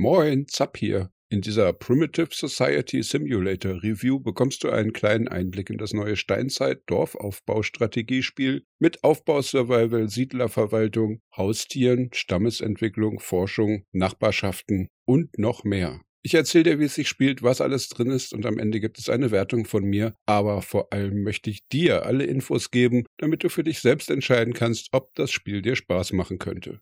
Moin, Zapp hier. In dieser Primitive Society Simulator Review bekommst du einen kleinen Einblick in das neue Steinzeit-Dorfaufbaustrategiespiel mit Aufbausurvival, Siedlerverwaltung, Haustieren, Stammesentwicklung, Forschung, Nachbarschaften und noch mehr. Ich erzähle dir, wie es sich spielt, was alles drin ist und am Ende gibt es eine Wertung von mir, aber vor allem möchte ich dir alle Infos geben, damit du für dich selbst entscheiden kannst, ob das Spiel dir Spaß machen könnte.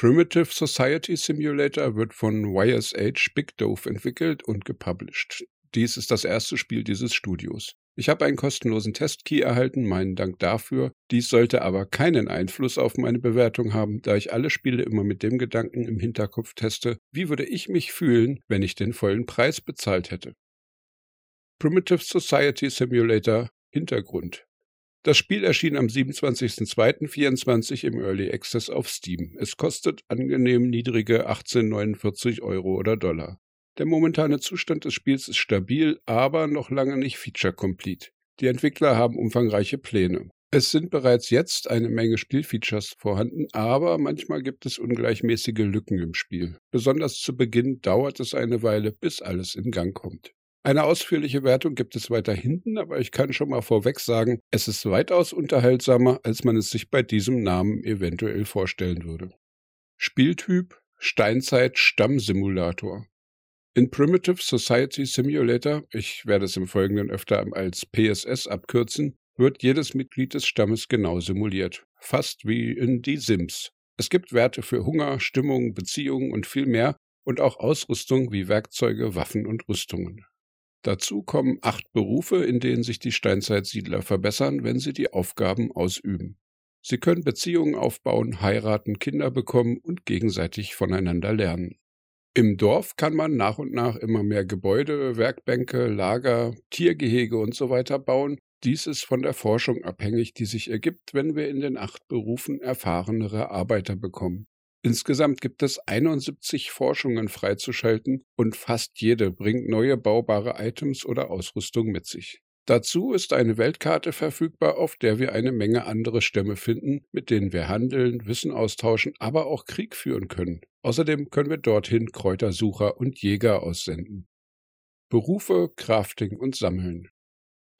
Primitive Society Simulator wird von YSH Big Dove entwickelt und gepublished. Dies ist das erste Spiel dieses Studios. Ich habe einen kostenlosen Testkey erhalten, meinen Dank dafür. Dies sollte aber keinen Einfluss auf meine Bewertung haben, da ich alle Spiele immer mit dem Gedanken im Hinterkopf teste, wie würde ich mich fühlen, wenn ich den vollen Preis bezahlt hätte. Primitive Society Simulator Hintergrund das Spiel erschien am 27.02.24 im Early Access auf Steam. Es kostet angenehm niedrige 18,49 Euro oder Dollar. Der momentane Zustand des Spiels ist stabil, aber noch lange nicht feature-complete. Die Entwickler haben umfangreiche Pläne. Es sind bereits jetzt eine Menge Spielfeatures vorhanden, aber manchmal gibt es ungleichmäßige Lücken im Spiel. Besonders zu Beginn dauert es eine Weile, bis alles in Gang kommt. Eine ausführliche Wertung gibt es weiter hinten, aber ich kann schon mal vorweg sagen, es ist weitaus unterhaltsamer, als man es sich bei diesem Namen eventuell vorstellen würde. Spieltyp Steinzeit Stammsimulator. In Primitive Society Simulator, ich werde es im Folgenden öfter als PSS abkürzen, wird jedes Mitglied des Stammes genau simuliert, fast wie in Die Sims. Es gibt Werte für Hunger, Stimmung, Beziehungen und viel mehr und auch Ausrüstung wie Werkzeuge, Waffen und Rüstungen. Dazu kommen acht Berufe, in denen sich die Steinzeitsiedler verbessern, wenn sie die Aufgaben ausüben. Sie können Beziehungen aufbauen, heiraten, Kinder bekommen und gegenseitig voneinander lernen. Im Dorf kann man nach und nach immer mehr Gebäude, Werkbänke, Lager, Tiergehege und so bauen. Dies ist von der Forschung abhängig, die sich ergibt, wenn wir in den acht Berufen erfahrenere Arbeiter bekommen. Insgesamt gibt es 71 Forschungen freizuschalten und fast jede bringt neue baubare Items oder Ausrüstung mit sich. Dazu ist eine Weltkarte verfügbar, auf der wir eine Menge andere Stämme finden, mit denen wir handeln, Wissen austauschen, aber auch Krieg führen können. Außerdem können wir dorthin Kräutersucher und Jäger aussenden. Berufe, Crafting und Sammeln.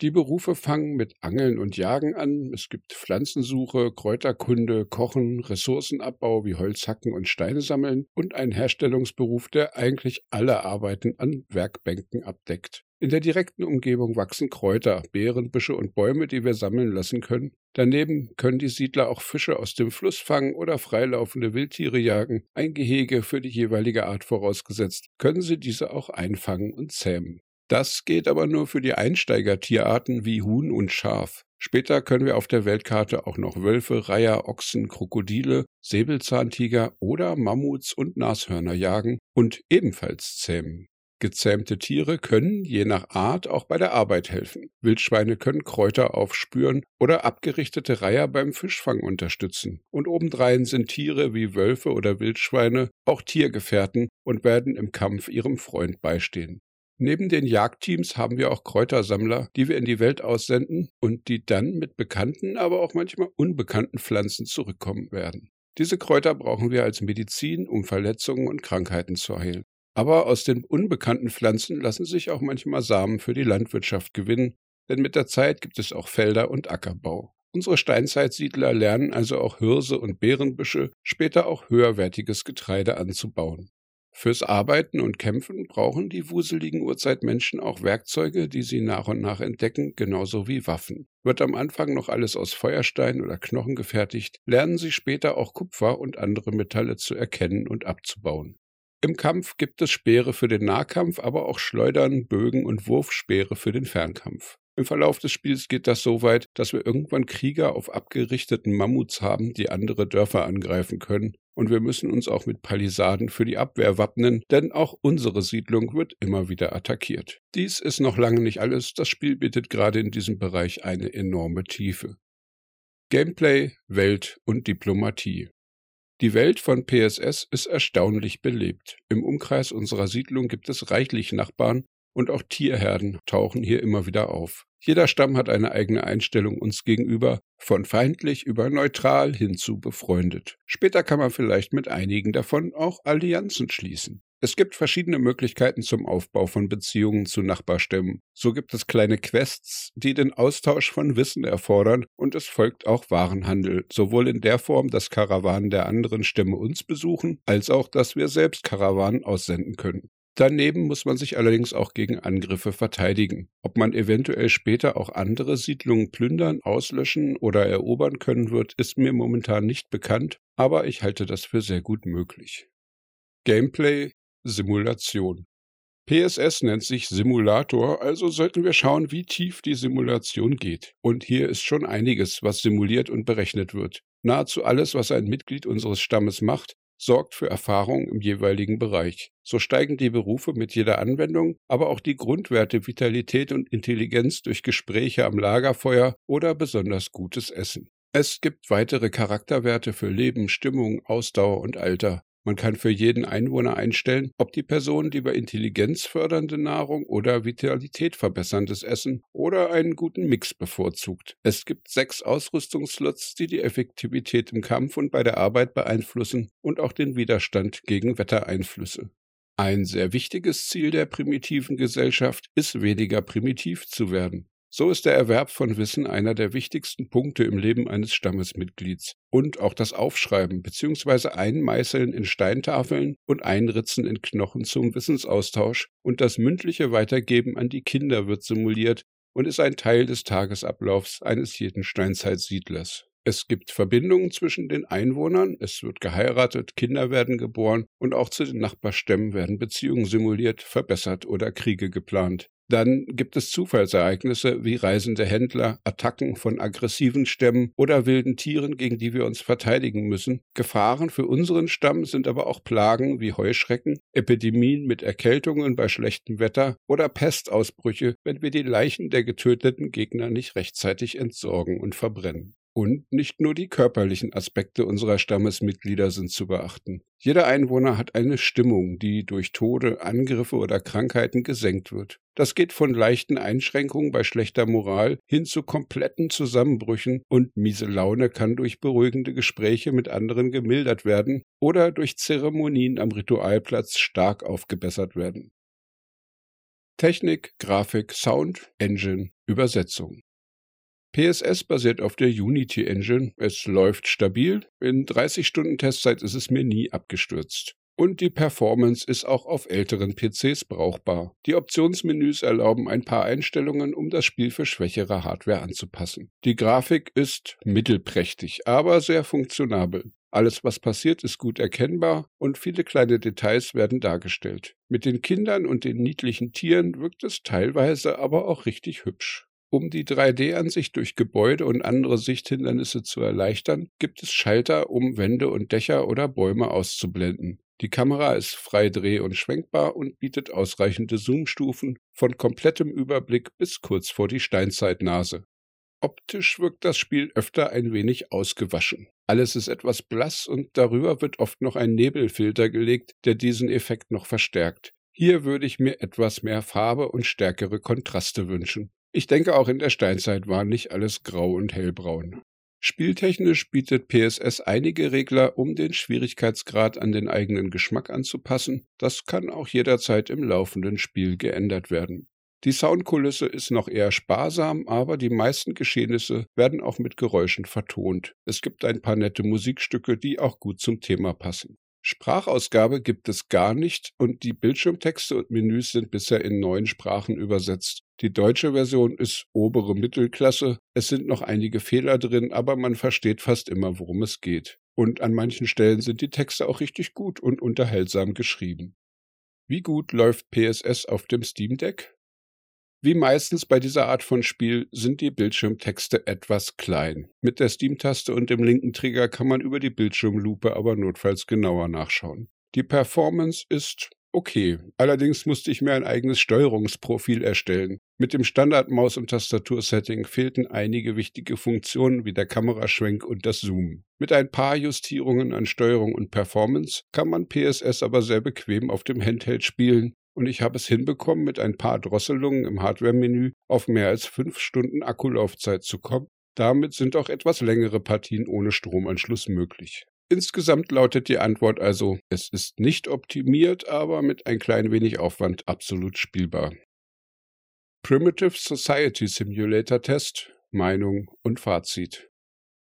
Die Berufe fangen mit Angeln und Jagen an. Es gibt Pflanzensuche, Kräuterkunde, Kochen, Ressourcenabbau wie Holzhacken und Steine sammeln und einen Herstellungsberuf, der eigentlich alle Arbeiten an Werkbänken abdeckt. In der direkten Umgebung wachsen Kräuter, Beeren, Büsche und Bäume, die wir sammeln lassen können. Daneben können die Siedler auch Fische aus dem Fluss fangen oder freilaufende Wildtiere jagen. Ein Gehege für die jeweilige Art vorausgesetzt, können sie diese auch einfangen und zähmen. Das geht aber nur für die Einsteigertierarten wie Huhn und Schaf. Später können wir auf der Weltkarte auch noch Wölfe, Reiher, Ochsen, Krokodile, Säbelzahntiger oder Mammuts und Nashörner jagen und ebenfalls zähmen. Gezähmte Tiere können je nach Art auch bei der Arbeit helfen. Wildschweine können Kräuter aufspüren oder abgerichtete Reiher beim Fischfang unterstützen. Und obendrein sind Tiere wie Wölfe oder Wildschweine auch Tiergefährten und werden im Kampf ihrem Freund beistehen. Neben den Jagdteams haben wir auch Kräutersammler, die wir in die Welt aussenden und die dann mit bekannten, aber auch manchmal unbekannten Pflanzen zurückkommen werden. Diese Kräuter brauchen wir als Medizin, um Verletzungen und Krankheiten zu heilen. Aber aus den unbekannten Pflanzen lassen sich auch manchmal Samen für die Landwirtschaft gewinnen, denn mit der Zeit gibt es auch Felder und Ackerbau. Unsere Steinzeitsiedler lernen also auch Hirse und Beerenbüsche, später auch höherwertiges Getreide anzubauen. Fürs Arbeiten und Kämpfen brauchen die wuseligen Urzeitmenschen auch Werkzeuge, die sie nach und nach entdecken, genauso wie Waffen. Wird am Anfang noch alles aus Feuerstein oder Knochen gefertigt, lernen sie später auch Kupfer und andere Metalle zu erkennen und abzubauen. Im Kampf gibt es Speere für den Nahkampf, aber auch Schleudern, Bögen und Wurfspeere für den Fernkampf. Im Verlauf des Spiels geht das so weit, dass wir irgendwann Krieger auf abgerichteten Mammuts haben, die andere Dörfer angreifen können, und wir müssen uns auch mit Palisaden für die Abwehr wappnen, denn auch unsere Siedlung wird immer wieder attackiert. Dies ist noch lange nicht alles, das Spiel bietet gerade in diesem Bereich eine enorme Tiefe. Gameplay, Welt und Diplomatie. Die Welt von PSS ist erstaunlich belebt. Im Umkreis unserer Siedlung gibt es reichlich Nachbarn und auch Tierherden tauchen hier immer wieder auf. Jeder Stamm hat eine eigene Einstellung uns gegenüber, von feindlich über neutral hin zu befreundet. Später kann man vielleicht mit einigen davon auch Allianzen schließen. Es gibt verschiedene Möglichkeiten zum Aufbau von Beziehungen zu Nachbarstämmen. So gibt es kleine Quests, die den Austausch von Wissen erfordern, und es folgt auch Warenhandel, sowohl in der Form, dass Karawanen der anderen Stämme uns besuchen, als auch, dass wir selbst Karawanen aussenden können. Daneben muss man sich allerdings auch gegen Angriffe verteidigen. Ob man eventuell später auch andere Siedlungen plündern, auslöschen oder erobern können wird, ist mir momentan nicht bekannt, aber ich halte das für sehr gut möglich. Gameplay Simulation. PSS nennt sich Simulator, also sollten wir schauen, wie tief die Simulation geht. Und hier ist schon einiges, was simuliert und berechnet wird. Nahezu alles, was ein Mitglied unseres Stammes macht, sorgt für Erfahrung im jeweiligen Bereich. So steigen die Berufe mit jeder Anwendung, aber auch die Grundwerte Vitalität und Intelligenz durch Gespräche am Lagerfeuer oder besonders gutes Essen. Es gibt weitere Charakterwerte für Leben, Stimmung, Ausdauer und Alter. Man kann für jeden Einwohner einstellen, ob die Person lieber intelligenzfördernde Nahrung oder Vitalität verbesserndes Essen oder einen guten Mix bevorzugt. Es gibt sechs Ausrüstungsslots, die die Effektivität im Kampf und bei der Arbeit beeinflussen und auch den Widerstand gegen Wettereinflüsse. Ein sehr wichtiges Ziel der primitiven Gesellschaft ist weniger primitiv zu werden. So ist der Erwerb von Wissen einer der wichtigsten Punkte im Leben eines Stammesmitglieds. Und auch das Aufschreiben bzw. Einmeißeln in Steintafeln und Einritzen in Knochen zum Wissensaustausch und das mündliche Weitergeben an die Kinder wird simuliert und ist ein Teil des Tagesablaufs eines jeden Steinzeitsiedlers. Es gibt Verbindungen zwischen den Einwohnern, es wird geheiratet, Kinder werden geboren und auch zu den Nachbarstämmen werden Beziehungen simuliert, verbessert oder Kriege geplant. Dann gibt es Zufallsereignisse wie reisende Händler, Attacken von aggressiven Stämmen oder wilden Tieren, gegen die wir uns verteidigen müssen. Gefahren für unseren Stamm sind aber auch Plagen wie Heuschrecken, Epidemien mit Erkältungen bei schlechtem Wetter oder Pestausbrüche, wenn wir die Leichen der getöteten Gegner nicht rechtzeitig entsorgen und verbrennen. Und nicht nur die körperlichen Aspekte unserer Stammesmitglieder sind zu beachten. Jeder Einwohner hat eine Stimmung, die durch Tode, Angriffe oder Krankheiten gesenkt wird. Das geht von leichten Einschränkungen bei schlechter Moral hin zu kompletten Zusammenbrüchen und miese Laune kann durch beruhigende Gespräche mit anderen gemildert werden oder durch Zeremonien am Ritualplatz stark aufgebessert werden. Technik, Grafik, Sound, Engine, Übersetzung. PSS basiert auf der Unity Engine. Es läuft stabil. In 30 Stunden Testzeit ist es mir nie abgestürzt. Und die Performance ist auch auf älteren PCs brauchbar. Die Optionsmenüs erlauben ein paar Einstellungen, um das Spiel für schwächere Hardware anzupassen. Die Grafik ist mittelprächtig, aber sehr funktionabel. Alles, was passiert, ist gut erkennbar und viele kleine Details werden dargestellt. Mit den Kindern und den niedlichen Tieren wirkt es teilweise aber auch richtig hübsch. Um die 3D-Ansicht durch Gebäude und andere Sichthindernisse zu erleichtern, gibt es Schalter, um Wände und Dächer oder Bäume auszublenden. Die Kamera ist frei dreh- und schwenkbar und bietet ausreichende Zoomstufen von komplettem Überblick bis kurz vor die Steinzeitnase. Optisch wirkt das Spiel öfter ein wenig ausgewaschen. Alles ist etwas blass und darüber wird oft noch ein Nebelfilter gelegt, der diesen Effekt noch verstärkt. Hier würde ich mir etwas mehr Farbe und stärkere Kontraste wünschen. Ich denke, auch in der Steinzeit war nicht alles grau und hellbraun. Spieltechnisch bietet PSS einige Regler, um den Schwierigkeitsgrad an den eigenen Geschmack anzupassen. Das kann auch jederzeit im laufenden Spiel geändert werden. Die Soundkulisse ist noch eher sparsam, aber die meisten Geschehnisse werden auch mit Geräuschen vertont. Es gibt ein paar nette Musikstücke, die auch gut zum Thema passen. Sprachausgabe gibt es gar nicht und die Bildschirmtexte und Menüs sind bisher in neun Sprachen übersetzt. Die deutsche Version ist obere Mittelklasse. Es sind noch einige Fehler drin, aber man versteht fast immer, worum es geht. Und an manchen Stellen sind die Texte auch richtig gut und unterhaltsam geschrieben. Wie gut läuft PSS auf dem Steam Deck? Wie meistens bei dieser Art von Spiel sind die Bildschirmtexte etwas klein. Mit der Steam-Taste und dem linken Trigger kann man über die Bildschirmlupe aber notfalls genauer nachschauen. Die Performance ist okay. Allerdings musste ich mir ein eigenes Steuerungsprofil erstellen. Mit dem Standard-Maus- und Tastatursetting fehlten einige wichtige Funktionen wie der Kameraschwenk und das Zoom. Mit ein paar Justierungen an Steuerung und Performance kann man PSS aber sehr bequem auf dem Handheld spielen und ich habe es hinbekommen, mit ein paar Drosselungen im Hardware-Menü auf mehr als fünf Stunden Akkulaufzeit zu kommen. Damit sind auch etwas längere Partien ohne Stromanschluss möglich. Insgesamt lautet die Antwort also, es ist nicht optimiert, aber mit ein klein wenig Aufwand absolut spielbar. Primitive Society Simulator Test, Meinung und Fazit.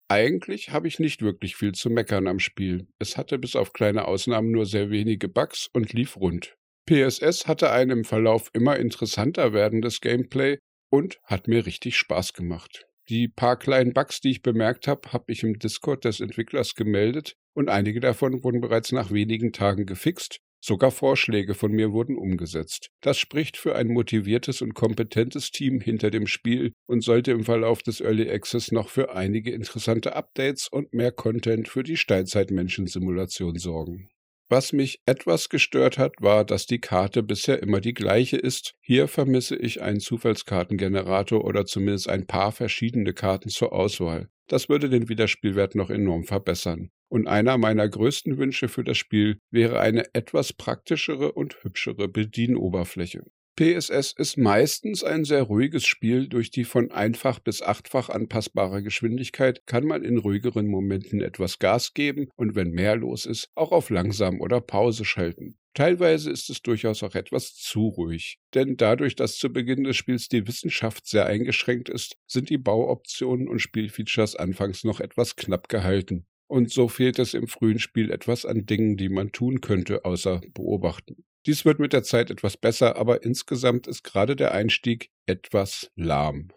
Eigentlich habe ich nicht wirklich viel zu meckern am Spiel. Es hatte bis auf kleine Ausnahmen nur sehr wenige Bugs und lief rund. PSS hatte ein im Verlauf immer interessanter werdendes Gameplay und hat mir richtig Spaß gemacht. Die paar kleinen Bugs, die ich bemerkt habe, habe ich im Discord des Entwicklers gemeldet und einige davon wurden bereits nach wenigen Tagen gefixt. Sogar Vorschläge von mir wurden umgesetzt. Das spricht für ein motiviertes und kompetentes Team hinter dem Spiel und sollte im Verlauf des Early Access noch für einige interessante Updates und mehr Content für die Steinzeitmenschen-Simulation sorgen. Was mich etwas gestört hat, war, dass die Karte bisher immer die gleiche ist. Hier vermisse ich einen Zufallskartengenerator oder zumindest ein paar verschiedene Karten zur Auswahl. Das würde den Wiederspielwert noch enorm verbessern. Und einer meiner größten Wünsche für das Spiel wäre eine etwas praktischere und hübschere Bedienoberfläche. PSS ist meistens ein sehr ruhiges Spiel. Durch die von einfach bis achtfach anpassbare Geschwindigkeit kann man in ruhigeren Momenten etwas Gas geben und wenn mehr los ist, auch auf langsam oder Pause schalten. Teilweise ist es durchaus auch etwas zu ruhig, denn dadurch, dass zu Beginn des Spiels die Wissenschaft sehr eingeschränkt ist, sind die Bauoptionen und Spielfeatures anfangs noch etwas knapp gehalten. Und so fehlt es im frühen Spiel etwas an Dingen, die man tun könnte, außer beobachten. Dies wird mit der Zeit etwas besser, aber insgesamt ist gerade der Einstieg etwas lahm.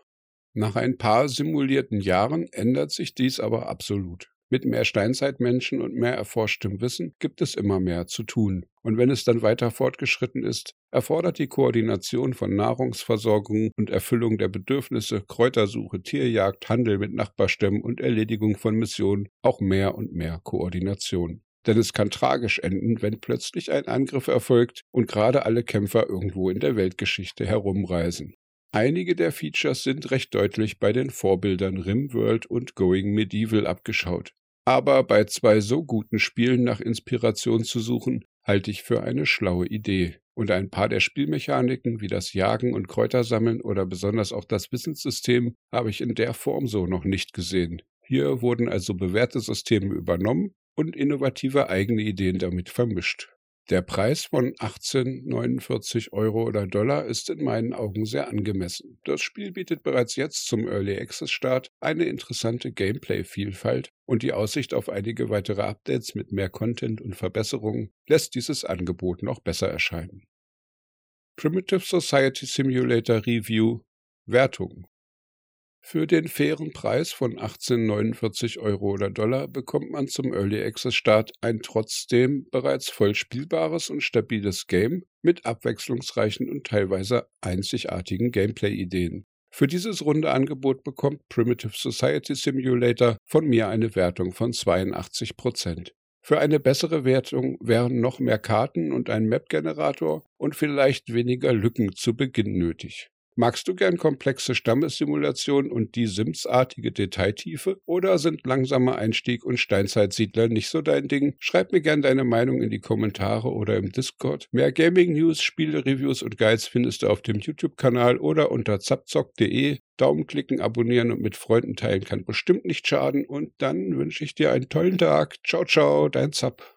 Nach ein paar simulierten Jahren ändert sich dies aber absolut. Mit mehr Steinzeitmenschen und mehr erforschtem Wissen gibt es immer mehr zu tun. Und wenn es dann weiter fortgeschritten ist, erfordert die Koordination von Nahrungsversorgung und Erfüllung der Bedürfnisse, Kräutersuche, Tierjagd, Handel mit Nachbarstämmen und Erledigung von Missionen auch mehr und mehr Koordination denn es kann tragisch enden, wenn plötzlich ein Angriff erfolgt und gerade alle Kämpfer irgendwo in der Weltgeschichte herumreisen. Einige der Features sind recht deutlich bei den Vorbildern Rimworld und Going Medieval abgeschaut. Aber bei zwei so guten Spielen nach Inspiration zu suchen, halte ich für eine schlaue Idee. Und ein paar der Spielmechaniken wie das Jagen und Kräutersammeln oder besonders auch das Wissenssystem habe ich in der Form so noch nicht gesehen. Hier wurden also bewährte Systeme übernommen und innovative eigene Ideen damit vermischt. Der Preis von 18,49 Euro oder Dollar ist in meinen Augen sehr angemessen. Das Spiel bietet bereits jetzt zum Early Access Start eine interessante Gameplay-Vielfalt und die Aussicht auf einige weitere Updates mit mehr Content und Verbesserungen lässt dieses Angebot noch besser erscheinen. Primitive Society Simulator Review Wertung für den fairen Preis von 18,49 Euro oder Dollar bekommt man zum Early Access Start ein trotzdem bereits voll spielbares und stabiles Game mit abwechslungsreichen und teilweise einzigartigen Gameplay-Ideen. Für dieses runde Angebot bekommt Primitive Society Simulator von mir eine Wertung von 82 Prozent. Für eine bessere Wertung wären noch mehr Karten und ein Map-Generator und vielleicht weniger Lücken zu Beginn nötig. Magst du gern komplexe Stammessimulationen und die Sims-artige Detailtiefe oder sind langsamer Einstieg und Steinzeitsiedler nicht so dein Ding? Schreib mir gern deine Meinung in die Kommentare oder im Discord. Mehr Gaming-News, Spiele-Reviews und Guides findest du auf dem YouTube-Kanal oder unter zapzock.de. Daumen klicken, abonnieren und mit Freunden teilen kann bestimmt nicht schaden. Und dann wünsche ich dir einen tollen Tag. Ciao, ciao, dein Zap.